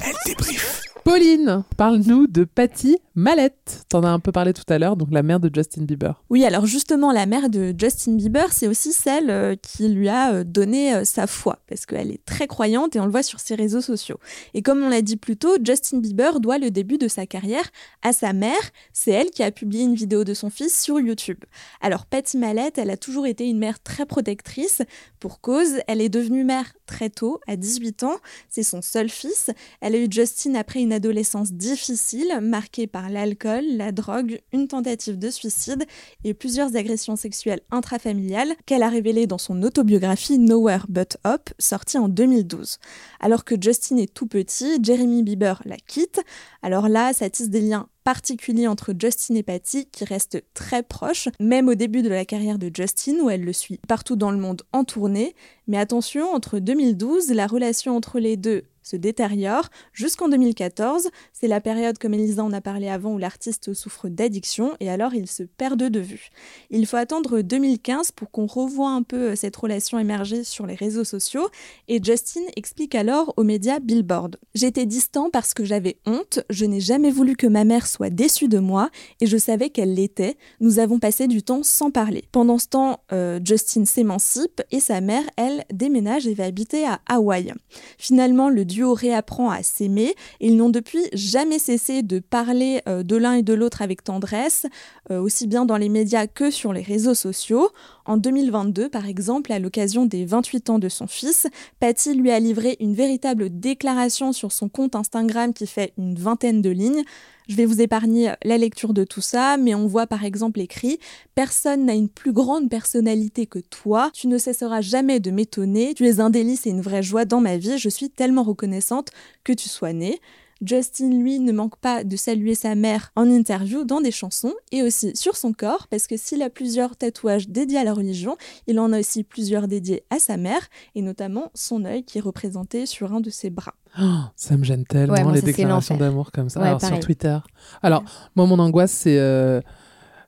[SPEAKER 4] Elle débrief.
[SPEAKER 5] Pauline, parle-nous de Patty Mallette. T'en as un peu parlé tout à l'heure, donc la mère de Justin Bieber.
[SPEAKER 6] Oui, alors justement, la mère de Justin Bieber, c'est aussi celle euh, qui lui a euh, donné euh, sa foi, parce qu'elle est très croyante et on le voit sur ses réseaux sociaux. Et comme on l'a dit plus tôt, Justin Bieber doit le début de sa carrière à sa mère. C'est elle qui a publié une vidéo de son fils sur YouTube. Alors, Patty Mallette, elle a toujours été une mère très protectrice. Pour cause, elle est devenue mère très tôt, à 18 ans. C'est son seul fils. Elle a eu Justin après une adolescence difficile, marquée par l'alcool, la drogue, une tentative de suicide et plusieurs agressions sexuelles intrafamiliales qu'elle a révélées dans son autobiographie Nowhere But Up, sortie en 2012. Alors que Justin est tout petit, Jeremy Bieber la quitte. Alors là, ça tisse des liens particuliers entre Justin et Patty qui restent très proches, même au début de la carrière de Justin où elle le suit partout dans le monde en tournée. Mais attention, entre 2012, la relation entre les deux se détériore jusqu'en 2014. C'est la période, comme Elisa en a parlé avant, où l'artiste souffre d'addiction et alors ils se perdent de vue. Il faut attendre 2015 pour qu'on revoie un peu euh, cette relation émerger sur les réseaux sociaux et Justin explique alors aux médias Billboard. J'étais distant parce que j'avais honte, je n'ai jamais voulu que ma mère soit déçue de moi et je savais qu'elle l'était. Nous avons passé du temps sans parler. Pendant ce temps, euh, Justin s'émancipe et sa mère, elle, déménage et va habiter à Hawaï. Finalement, le duo réapprend à s'aimer ils n'ont depuis jamais cessé de parler euh, de l'un et de l'autre avec tendresse, euh, aussi bien dans les médias que sur les réseaux sociaux. En 2022, par exemple, à l'occasion des 28 ans de son fils, Patty lui a livré une véritable déclaration sur son compte Instagram qui fait une vingtaine de lignes. Je vais vous épargner la lecture de tout ça, mais on voit par exemple écrit Personne n'a une plus grande personnalité que toi, tu ne cesseras jamais de m'étonner, tu es un délice et une vraie joie dans ma vie, je suis tellement reconnaissante que tu sois né. Justin, lui, ne manque pas de saluer sa mère en interview dans des chansons et aussi sur son corps, parce que s'il a plusieurs tatouages dédiés à la religion, il en a aussi plusieurs dédiés à sa mère, et notamment son œil qui est représenté sur un de ses bras.
[SPEAKER 5] Oh, ça me gêne tellement
[SPEAKER 7] Ouais,
[SPEAKER 5] les déclarations d'amour comme ça.
[SPEAKER 7] Ouais,
[SPEAKER 5] Alors, sur. Twitter. Alors, moi, mon angoisse, c'est euh,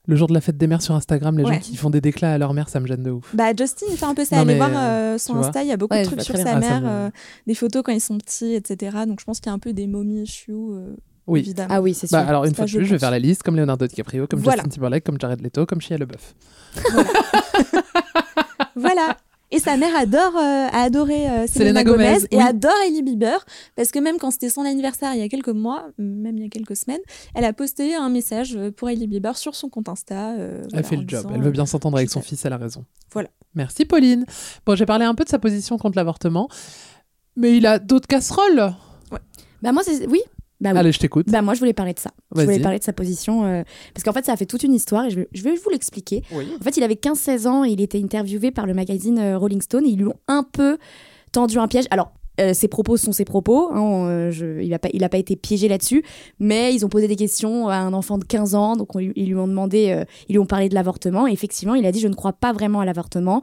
[SPEAKER 5] le jour de la fête des mères sur Instagram, les
[SPEAKER 6] Ouais.
[SPEAKER 5] gens qui font des déclats à leur mère, ça me gêne de ouf.
[SPEAKER 6] Bah, Justin, il fait un peu ça.
[SPEAKER 5] Non,
[SPEAKER 6] Allez voir
[SPEAKER 5] euh,
[SPEAKER 6] euh, son. Insta, il y a beaucoup
[SPEAKER 7] Ouais,
[SPEAKER 6] de trucs sur sa.
[SPEAKER 5] Ah,
[SPEAKER 6] mère,
[SPEAKER 5] me-
[SPEAKER 6] euh, des photos quand ils sont petits, etc. Donc je pense qu'il y a un peu des momies euh,
[SPEAKER 5] Oui.
[SPEAKER 6] évidemment.
[SPEAKER 7] Ah oui, c'est sûr.
[SPEAKER 5] Bah, alors, une fois de
[SPEAKER 6] je
[SPEAKER 5] plus, je vais faire la liste comme Leonardo DiCaprio, comme
[SPEAKER 6] Voilà.
[SPEAKER 5] Justin Timberlake, comme Jared Leto, comme Shia LeBeouf.
[SPEAKER 6] Voilà. Et sa mère adore, euh, a adoré euh, Selena,
[SPEAKER 5] Selena
[SPEAKER 6] Gomez,
[SPEAKER 5] Gomez,
[SPEAKER 6] et
[SPEAKER 5] oui.
[SPEAKER 6] adore Hailey Bieber parce que même quand c'était son anniversaire il y a quelques mois, même il y a quelques semaines, elle a posté un message euh, pour Hailey Bieber sur son compte Insta. euh,
[SPEAKER 5] Elle
[SPEAKER 6] voilà,
[SPEAKER 5] fait le job.
[SPEAKER 6] disant,
[SPEAKER 5] Elle veut bien s'entendre avec son fils, elle a raison.
[SPEAKER 6] Voilà.
[SPEAKER 5] Merci Pauline. Bon, j'ai parlé un peu de sa position contre l'avortement, mais il a d'autres casseroles.
[SPEAKER 7] Bah moi, c'est... Oui. Bah oui.
[SPEAKER 5] Allez, je t'écoute.
[SPEAKER 7] Bah moi, je voulais parler de ça. Je voulais parler de sa position. euh, parce qu'en fait, ça a fait toute une histoire et je vais, je vais vous l'expliquer. En fait, il avait 15-16 ans et il était interviewé par le magazine euh, Rolling Stone et ils lui ont un peu tendu un piège. Alors, euh, ses propos sont ses propos. hein, euh, il n'a pas, été piégé là-dessus. Mais ils ont posé des questions à un enfant de 15 ans. Donc, ils lui ont demandé, euh, ils lui ont parlé de l'avortement. Et effectivement, il a dit Je ne crois pas vraiment à l'avortement.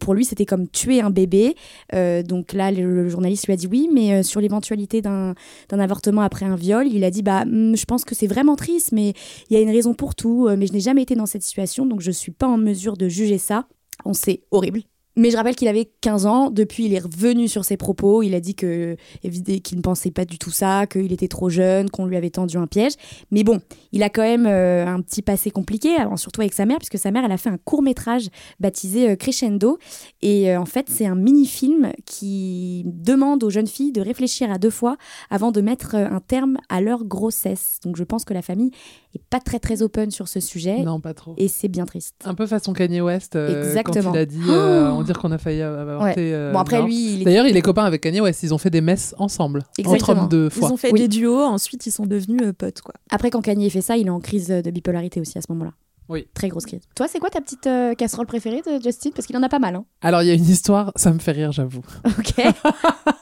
[SPEAKER 7] Pour lui, c'était comme tuer un bébé. Donc là, le, journaliste lui a dit Oui, mais sur l'éventualité d'un avortement après un viol, il a dit Bah, hum, je pense que c'est vraiment triste, mais il y a une raison pour tout. Mais je n'ai jamais été dans cette situation, donc je ne suis pas en mesure de juger ça. On sait horrible. Mais je rappelle qu'il avait 15 ans. Depuis, il est revenu sur ses propos. Il a dit que qu'il ne pensait pas du tout ça, qu'il était trop jeune, qu'on lui avait tendu un piège. Mais bon, il a quand même euh, un petit passé compliqué, alors surtout avec sa mère, puisque sa mère, elle a fait un court métrage baptisé euh, Crescendo. Et euh, en fait, c'est un mini-film qui demande aux jeunes filles de réfléchir à deux fois avant de mettre un terme à leur grossesse. Donc je pense que la famille est pas très très open sur ce sujet.
[SPEAKER 5] Non, pas trop.
[SPEAKER 7] Et c'est bien triste.
[SPEAKER 5] Un peu façon Kanye West.
[SPEAKER 7] Exactement.
[SPEAKER 5] Quand il a dit, euh,
[SPEAKER 7] Oh
[SPEAKER 5] dire qu'on a failli avorter.
[SPEAKER 7] Ouais.
[SPEAKER 5] euh,
[SPEAKER 7] Bon, après,
[SPEAKER 5] non.
[SPEAKER 7] lui, il
[SPEAKER 5] D'ailleurs, il est copain avec Kanye West. Ils ont fait des messes ensemble. Entre
[SPEAKER 7] Exactement.
[SPEAKER 5] hommes de
[SPEAKER 6] Ils
[SPEAKER 5] foi.
[SPEAKER 6] ont fait
[SPEAKER 7] Oui.
[SPEAKER 6] des duos, ensuite ils sont devenus euh, potes quoi.
[SPEAKER 7] Après, quand Kanye fait ça, il est en crise de bipolarité aussi à ce moment-là.
[SPEAKER 5] Oui.
[SPEAKER 7] Très grosse crise. Toi, c'est quoi ta petite euh, casserole préférée de Justin? Parce qu'il en a pas mal. Hein.
[SPEAKER 5] Alors, il y a une histoire, ça me fait rire, j'avoue.
[SPEAKER 7] Ok.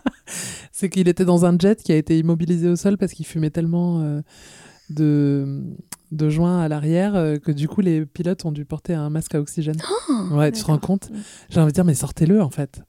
[SPEAKER 5] C'est qu'il était dans un jet qui a été immobilisé au sol parce qu'il fumait tellement euh, de, de joints à l'arrière euh, que du coup, les pilotes ont dû porter un masque à oxygène. ouais, tu te rends compte J'ai envie de dire, mais sortez-le en fait.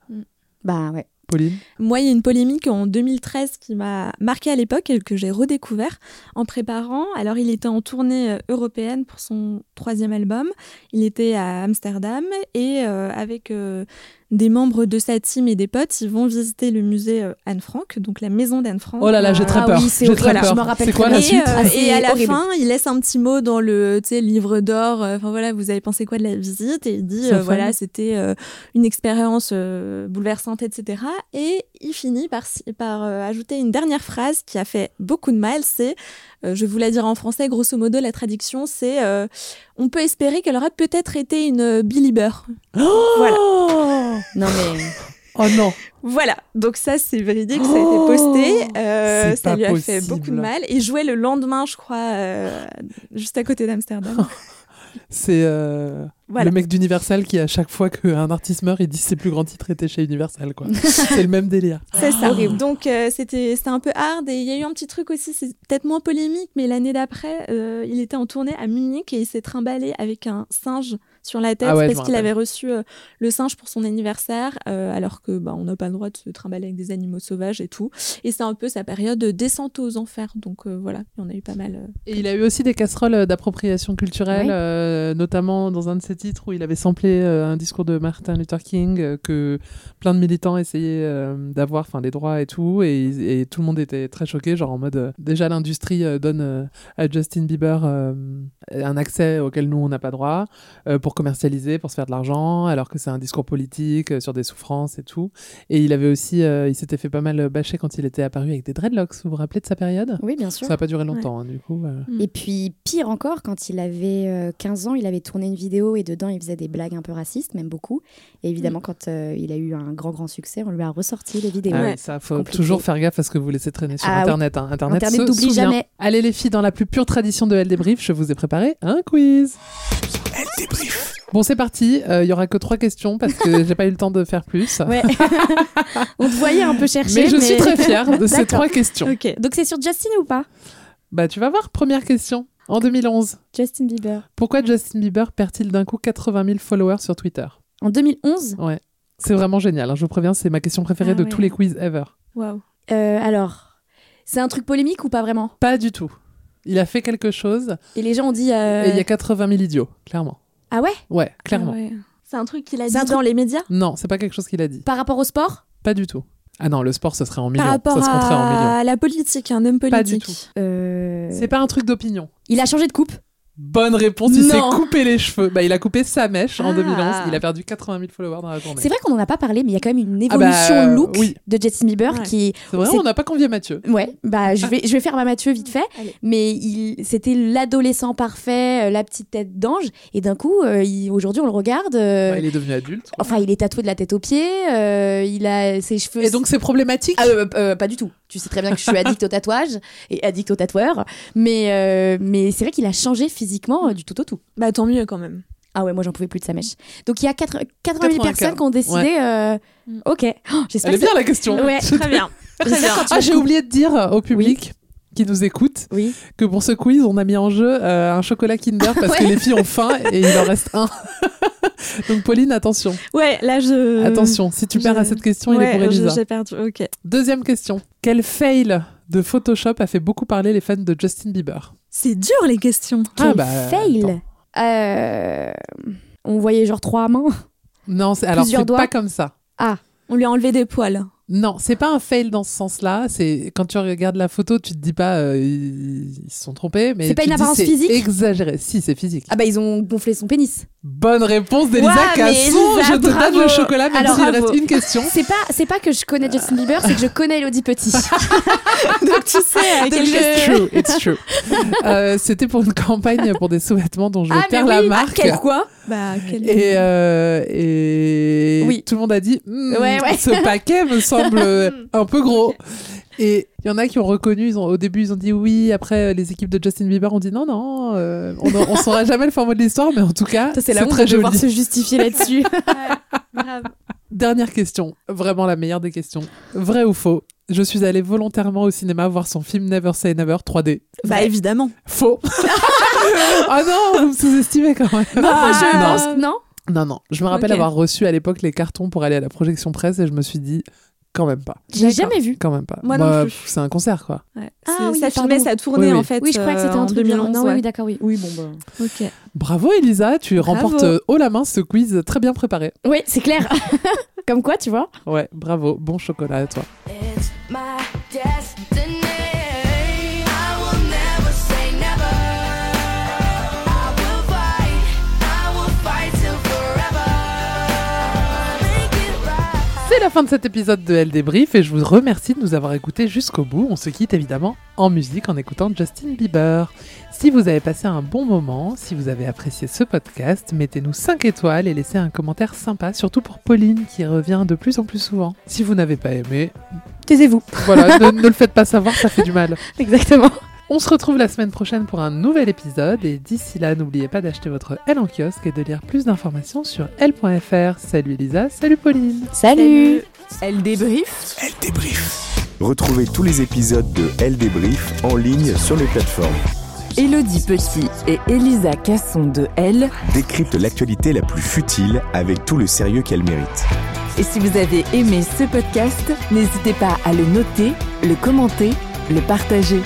[SPEAKER 7] Bah ouais.
[SPEAKER 5] Pauline
[SPEAKER 6] Moi, il y a une polémique en 2013 qui m'a marqué à l'époque et que j'ai redécouvert en préparant. Alors, il était en tournée euh, européenne pour son troisième album. Il était à Amsterdam et euh, avec euh, des membres de sa team et des potes, ils vont visiter le musée euh, Anne Frank, donc la maison d'Anne Frank.
[SPEAKER 5] Oh là là, j'ai très
[SPEAKER 7] Ah
[SPEAKER 5] peur.
[SPEAKER 7] oui, c'est Voilà,
[SPEAKER 5] peur.
[SPEAKER 7] je me rappelle
[SPEAKER 5] C'est quoi la
[SPEAKER 6] Et,
[SPEAKER 5] suite
[SPEAKER 6] euh,
[SPEAKER 7] Ah,
[SPEAKER 6] et à la
[SPEAKER 7] horrible.
[SPEAKER 6] fin, il laisse un petit mot dans le tu sais, livre d'or. euh, Enfin voilà, vous avez pensé quoi de la visite Et il dit euh, voilà, c'était euh, une expérience euh, bouleversante, etc. Et il finit par, par euh, ajouter une dernière phrase qui a fait beaucoup de mal. C'est, euh, je vous la dire en français, grosso modo, la traduction, c'est euh, on peut espérer qu'elle aurait peut-être été une euh, belieber. voilà.
[SPEAKER 7] Non mais.
[SPEAKER 5] Oh non
[SPEAKER 6] Voilà, donc ça c'est véridique, ça a été posté, euh, ça lui a fait
[SPEAKER 5] possible.
[SPEAKER 6] beaucoup de mal. Et jouait le lendemain, je crois, euh, juste à côté d'Amsterdam.
[SPEAKER 5] C'est euh,
[SPEAKER 6] Voilà.
[SPEAKER 5] le mec d'Universal qui, à chaque fois qu'un artiste meurt, il dit ses plus grands titres étaient chez Universal. quoi. c'est le même délire.
[SPEAKER 6] C'est ça.
[SPEAKER 7] Horrible.
[SPEAKER 6] Donc euh, c'était c'était un peu hard et il y a eu un petit truc aussi, c'est peut-être moins polémique, mais l'année d'après, euh, il était en tournée à Munich et il s'est trimballé avec un singe sur la tête
[SPEAKER 5] Ah ouais,
[SPEAKER 6] parce qu'il avait reçu euh, le singe pour son anniversaire, euh, alors que bah, on n'a pas le droit de se trimballer avec des animaux sauvages et tout. Et c'est un peu sa période de descente aux enfers. Donc euh, voilà, il y en a eu pas mal.
[SPEAKER 5] Et il a eu aussi des casseroles d'appropriation culturelle, notamment dans un de ses titres où il avait samplé un discours de Martin Luther King que plein de militants essayaient d'avoir, enfin des droits et tout, et, et tout le monde était très choqué, genre en mode déjà l'industrie donne à Justin Bieber un accès auquel nous on n'a pas droit euh, pour commercialiser, pour se faire de l'argent, alors que c'est un discours politique euh, sur des souffrances et tout. Et il avait aussi, euh, il s'était fait pas mal bâcher quand il était apparu avec des dreadlocks. Vous vous rappelez de sa période?
[SPEAKER 7] Oui, bien sûr.
[SPEAKER 5] Ça n'a pas duré longtemps, hein, du coup. euh.
[SPEAKER 7] Et puis, pire encore, quand il avait euh, 15 ans, il avait tourné une vidéo et dedans, il faisait des blagues un peu racistes, même beaucoup. Et évidemment, quand euh, il a eu un grand, grand succès, on lui a ressorti les vidéos.
[SPEAKER 5] Ah oui, ça faut
[SPEAKER 7] compliqué.
[SPEAKER 5] toujours faire gaffe à ce que vous laissez traîner sur
[SPEAKER 7] Ah oui.
[SPEAKER 5] Internet. hein. Internet,
[SPEAKER 7] Internet
[SPEAKER 5] se
[SPEAKER 7] n'oublie jamais.
[SPEAKER 5] Allez les filles, dans la plus pure tradition de Elle débrief, je vous ai préparé un quiz.
[SPEAKER 4] Elle débrief.
[SPEAKER 5] Bon, c'est parti. Euh, Il y aura que trois questions parce que j'ai pas eu le temps de faire plus.
[SPEAKER 7] Ouais. on te voyait un peu chercher.
[SPEAKER 5] Mais je suis très fière de ces trois questions.
[SPEAKER 6] Ok.
[SPEAKER 7] Donc, c'est sur Justin ou pas?
[SPEAKER 5] Bah, tu vas voir. Première question. En 2011,
[SPEAKER 7] Justin Bieber.
[SPEAKER 5] pourquoi Justin Bieber perd-il d'un coup 80 000 followers sur Twitter?
[SPEAKER 7] En 2011
[SPEAKER 5] Ouais. C'est vraiment génial. hein, Je vous préviens, c'est ma question préférée
[SPEAKER 6] Ah
[SPEAKER 5] de
[SPEAKER 6] ouais.
[SPEAKER 5] tous les quiz ever.
[SPEAKER 6] Waouh.
[SPEAKER 7] Euh, Alors, c'est un truc polémique ou pas vraiment?
[SPEAKER 5] Pas du tout. Il a fait quelque chose
[SPEAKER 7] Et les gens ont dit. euh,
[SPEAKER 5] et il y a 80 000 idiots, clairement.
[SPEAKER 7] Ah ouais?
[SPEAKER 5] Ouais, clairement.
[SPEAKER 6] Ah ouais. C'est un truc qu'il a dit
[SPEAKER 7] un
[SPEAKER 6] dans les médias?
[SPEAKER 5] Non, c'est pas quelque chose qu'il a dit.
[SPEAKER 7] Par rapport au sport?
[SPEAKER 5] Pas du tout. Ah non, le sport, ce serait en millions.
[SPEAKER 6] par rapport
[SPEAKER 5] ça se compterait en millions.
[SPEAKER 6] à la politique, un homme politique.
[SPEAKER 5] Pas du tout.
[SPEAKER 7] Euh,
[SPEAKER 5] C'est pas un truc d'opinion.
[SPEAKER 7] Il a changé de coupe?
[SPEAKER 5] Bonne réponse, il s'est coupé les cheveux. Bah, il a coupé sa mèche en
[SPEAKER 7] Ah.
[SPEAKER 5] 2011. Il a perdu 80 000 followers dans la journée.
[SPEAKER 7] C'est vrai qu'on en a pas parlé, mais il y a quand même une
[SPEAKER 5] Ah bah,
[SPEAKER 7] évolution look
[SPEAKER 5] oui.
[SPEAKER 7] de Justin Bieber
[SPEAKER 6] Ouais.
[SPEAKER 7] qui.
[SPEAKER 5] C'est vrai, on n'a pas convié Mathieu.
[SPEAKER 7] Ouais, bah je vais, je vais faire ma Mathieu vite fait,
[SPEAKER 6] Allez.
[SPEAKER 7] mais il, c'était l'adolescent parfait, euh, la petite tête d'ange, et d'un coup, euh, il- aujourd'hui on le regarde. euh,
[SPEAKER 5] Bah, il est devenu adulte.
[SPEAKER 7] Enfin, il est tatoué de la tête aux pieds, euh, il a ses cheveux.
[SPEAKER 5] Et donc, c'est problématique?
[SPEAKER 7] Ah, euh, euh, pas du tout. Tu sais très bien que je suis addict au tatouage et addict au tatoueur, mais euh, mais c'est vrai qu'il a changé physiquement euh, du tout au tout.
[SPEAKER 6] Bah tant mieux quand même.
[SPEAKER 7] Ah ouais, moi j'en pouvais plus de sa mèche. Donc il y a 80 80 000
[SPEAKER 5] 95.
[SPEAKER 7] personnes qui ont décidé.
[SPEAKER 5] Ouais.
[SPEAKER 7] euh. Ok, Oh, j'espère
[SPEAKER 5] Elle est
[SPEAKER 7] que ça-
[SPEAKER 5] bien la question.
[SPEAKER 7] Ouais.
[SPEAKER 6] Très bien.
[SPEAKER 7] quand tu
[SPEAKER 5] Ah, j'ai oublié de dire au public qui nous écoute
[SPEAKER 7] Oui.
[SPEAKER 5] que pour ce quiz, on a mis en jeu euh, un chocolat Kinder parce que les filles ont faim et il en reste un. Donc, Pauline, attention.
[SPEAKER 6] Ouais, là je.
[SPEAKER 5] Attention, si tu perds à cette question, il est pour Elisa.
[SPEAKER 6] J'ai perdu. Ok.
[SPEAKER 5] Deuxième question. Quel fail de Photoshop a fait beaucoup parler les fans de Justin Bieber?
[SPEAKER 6] C'est dur les questions.
[SPEAKER 5] Ah
[SPEAKER 7] Quel
[SPEAKER 5] bah,
[SPEAKER 7] fail. Euh, On voyait genre trois mains.
[SPEAKER 5] Non, c'est- alors c'est pas comme ça.
[SPEAKER 6] On lui a enlevé des poils.
[SPEAKER 5] Non, c'est pas un fail dans ce sens-là. C'est quand tu regardes la photo, tu te dis pas euh, ils, se sont trompés, mais
[SPEAKER 7] C'est pas une apparence physique
[SPEAKER 5] Exagéré. Si, c'est physique.
[SPEAKER 7] Ah bah ils ont gonflé son pénis.
[SPEAKER 5] Bonne réponse d'Elisa
[SPEAKER 7] Ouais,
[SPEAKER 5] Casson. Je te
[SPEAKER 7] bravo.
[SPEAKER 5] donne le chocolat, même s'il reste une question.
[SPEAKER 7] C'est pas c'est pas que je connais Justin Bieber, c'est que je connais Elodie Petit.
[SPEAKER 6] Donc tu sais
[SPEAKER 7] Donc je-
[SPEAKER 5] It's true, it's true. Euh, C'était pour une campagne pour des sous-vêtements dont je vais
[SPEAKER 7] ah oui,
[SPEAKER 5] la
[SPEAKER 7] ah,
[SPEAKER 5] marque.
[SPEAKER 7] quel quoi?
[SPEAKER 6] Bah quel.
[SPEAKER 5] Et, euh, et
[SPEAKER 7] Oui.
[SPEAKER 5] tout le monde a dit Hmm,
[SPEAKER 7] Ouais, ouais.
[SPEAKER 5] ce paquet me semble un peu gros. Et il y en a qui ont reconnu, ils ont, au début ils ont dit oui, après euh, les équipes de Justin Bieber ont dit non, non, euh, on ne saura jamais le format de l'histoire, mais en tout cas,
[SPEAKER 7] Ça,
[SPEAKER 5] c'est très
[SPEAKER 7] de devoir
[SPEAKER 5] joli.
[SPEAKER 7] se justifier là-dessus.
[SPEAKER 5] Dernière question, vraiment la meilleure des questions. Vrai ou faux? Je suis allée volontairement au cinéma voir son film Never Say Never 3D.
[SPEAKER 6] Bah évidemment.
[SPEAKER 5] Faux Ah non, vous me sous-estimez quand même.
[SPEAKER 7] Moi, je
[SPEAKER 5] non.
[SPEAKER 7] pense non.
[SPEAKER 5] Non, non. Je me rappelle
[SPEAKER 6] Ok.
[SPEAKER 5] avoir reçu à l'époque les cartons pour aller à la projection presse et je me suis dit, quand même pas.
[SPEAKER 7] J'ai jamais vu.
[SPEAKER 5] Quand même pas.
[SPEAKER 6] Moi non
[SPEAKER 5] Bah,
[SPEAKER 6] plus.
[SPEAKER 5] C'est un concert, quoi.
[SPEAKER 6] Ouais.
[SPEAKER 7] Ah oui,
[SPEAKER 6] ça filmait, ça tournait
[SPEAKER 5] Oui, oui.
[SPEAKER 6] en fait.
[SPEAKER 7] Oui, je crois que c'était
[SPEAKER 6] euh,
[SPEAKER 7] un
[SPEAKER 6] en
[SPEAKER 7] truc bien.
[SPEAKER 6] 2011.
[SPEAKER 7] Non, oui,
[SPEAKER 6] ouais.
[SPEAKER 7] oui, d'accord, oui. Oui, bon bah.
[SPEAKER 6] Ok.
[SPEAKER 5] Bravo Elisa, tu
[SPEAKER 6] Bravo.
[SPEAKER 5] remportes euh, haut la main ce quiz très bien préparé.
[SPEAKER 7] Oui, c'est clair. Comme quoi, tu vois.
[SPEAKER 5] Ouais, bravo. Bon chocolat à toi.
[SPEAKER 8] It's my
[SPEAKER 5] la fin de cet épisode de Elle Débrief et je vous remercie de nous avoir écoutés jusqu'au bout. On se quitte évidemment en musique en écoutant Justin Bieber. Si vous avez passé un bon moment, si vous avez apprécié ce podcast, mettez-nous 5 étoiles et laissez un commentaire sympa, surtout pour Pauline qui revient de plus en plus souvent. Si vous n'avez pas aimé,
[SPEAKER 7] Taisez-vous.
[SPEAKER 5] voilà, ne, ne le faites pas savoir, ça fait du mal.
[SPEAKER 7] Exactement.
[SPEAKER 5] On se retrouve la semaine prochaine pour un nouvel épisode et d'ici là, n'oubliez pas d'acheter votre L en kiosque et de lire plus d'informations sur L.fr. Salut Elisa, salut Pauline.
[SPEAKER 7] Salut.
[SPEAKER 3] Elle débrief.
[SPEAKER 4] Elle débrief.
[SPEAKER 11] Retrouvez tous les épisodes de Elle débrief en ligne sur les plateformes.
[SPEAKER 3] Elodie Petit et Elisa Casson de Elle.
[SPEAKER 11] Décrypte l'actualité la plus futile avec tout le sérieux qu'elle mérite.
[SPEAKER 3] Et si vous avez aimé ce podcast, n'hésitez pas à le noter, le commenter, le partager.